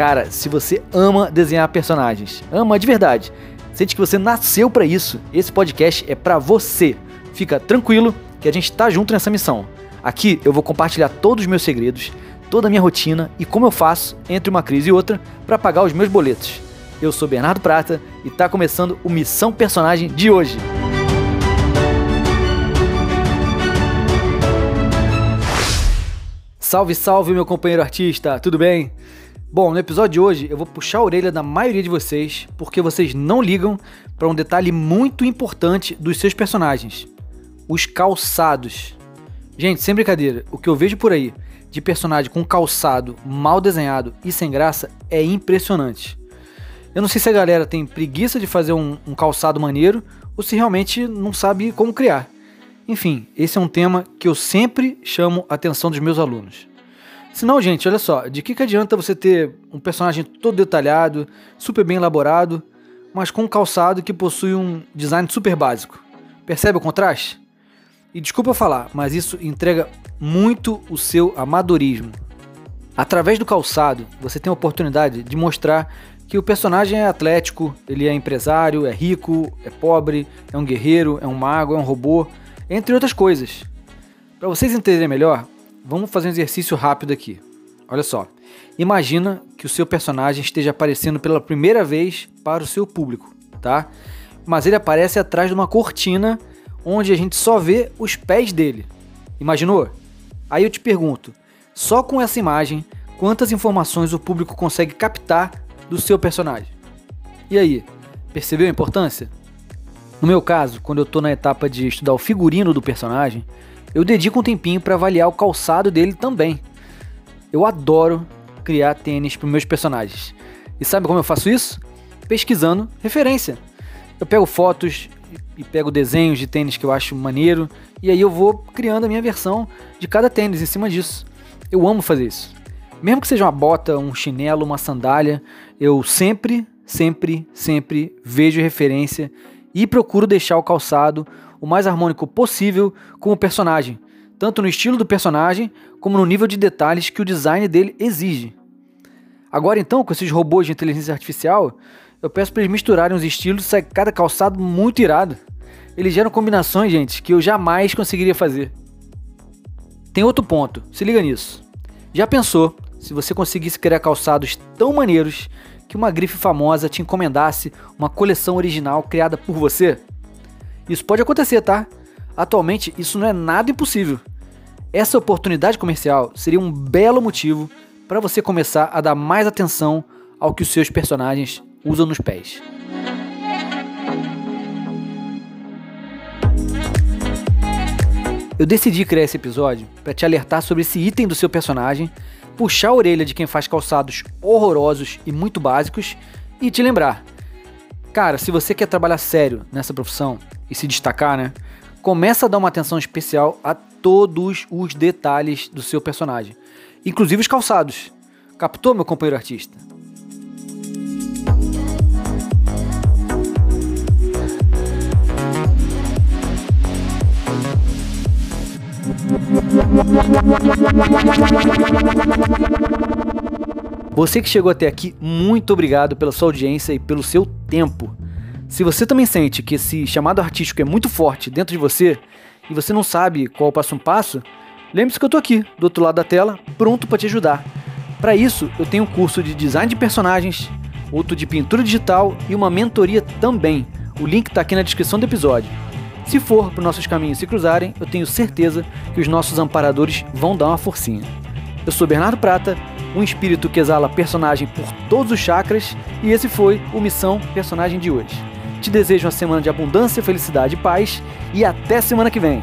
Cara, se você ama desenhar personagens, ama de verdade, sente que você nasceu para isso, esse podcast é para você. Fica tranquilo que a gente tá junto nessa missão. Aqui eu vou compartilhar todos os meus segredos, toda a minha rotina e como eu faço entre uma crise e outra para pagar os meus boletos. Eu sou Bernardo Prata e tá começando o Missão Personagem de hoje. Salve, salve, meu companheiro artista, tudo bem? Bom, no episódio de hoje eu vou puxar a orelha da maioria de vocês porque vocês não ligam para um detalhe muito importante dos seus personagens: os calçados. Gente, sem brincadeira, o que eu vejo por aí de personagem com calçado mal desenhado e sem graça é impressionante. Eu não sei se a galera tem preguiça de fazer um, um calçado maneiro ou se realmente não sabe como criar. Enfim, esse é um tema que eu sempre chamo a atenção dos meus alunos. Senão, gente, olha só, de que, que adianta você ter um personagem todo detalhado, super bem elaborado, mas com um calçado que possui um design super básico? Percebe o contraste? E desculpa falar, mas isso entrega muito o seu amadorismo. Através do calçado, você tem a oportunidade de mostrar que o personagem é atlético, ele é empresário, é rico, é pobre, é um guerreiro, é um mago, é um robô, entre outras coisas. Para vocês entenderem melhor, vamos fazer um exercício rápido aqui. Olha só. Imagina que o seu personagem esteja aparecendo pela primeira vez para o seu público, tá? Mas ele aparece atrás de uma cortina onde a gente só vê os pés dele. Imaginou? Aí eu te pergunto, só com essa imagem, quantas informações o público consegue captar do seu personagem? E aí, percebeu a importância? No meu caso, quando eu estou na etapa de estudar o figurino do personagem, eu dedico um tempinho para avaliar o calçado dele também. Eu adoro criar tênis para meus personagens. E sabe como eu faço isso? Pesquisando referência. Eu pego fotos e pego desenhos de tênis que eu acho maneiro e aí eu vou criando a minha versão de cada tênis em cima disso. Eu amo fazer isso. Mesmo que seja uma bota, um chinelo, uma sandália, eu sempre, sempre, sempre vejo referência e procuro deixar o calçado o mais harmônico possível com o personagem, tanto no estilo do personagem como no nível de detalhes que o design dele exige. Agora então, com esses robôs de inteligência artificial, eu peço para eles misturarem os estilos sair cada calçado muito irado. Eles geram combinações, gente, que eu jamais conseguiria fazer. Tem outro ponto, se liga nisso. Já pensou se você conseguisse criar calçados tão maneiros que uma grife famosa te encomendasse uma coleção original criada por você? Isso pode acontecer, tá? Atualmente, isso não é nada impossível. Essa oportunidade comercial seria um belo motivo para você começar a dar mais atenção ao que os seus personagens usam nos pés. Eu decidi criar esse episódio para te alertar sobre esse item do seu personagem puxar a orelha de quem faz calçados horrorosos e muito básicos e te lembrar. Cara, se você quer trabalhar sério nessa profissão e se destacar, né? Começa a dar uma atenção especial a todos os detalhes do seu personagem, inclusive os calçados. Captou, meu companheiro artista? Você que chegou até aqui, muito obrigado pela sua audiência e pelo seu tempo. Se você também sente que esse chamado artístico é muito forte dentro de você e você não sabe qual o passo a passo, lembre-se que eu tô aqui, do outro lado da tela, pronto para te ajudar. Para isso, eu tenho um curso de design de personagens, outro de pintura digital e uma mentoria também. O link está aqui na descrição do episódio. Se for para nossos caminhos se cruzarem, eu tenho certeza que os nossos amparadores vão dar uma forcinha. Eu sou Bernardo Prata, um espírito que exala personagem por todos os chakras, e esse foi o Missão Personagem de hoje. Te desejo uma semana de abundância, felicidade e paz, e até semana que vem!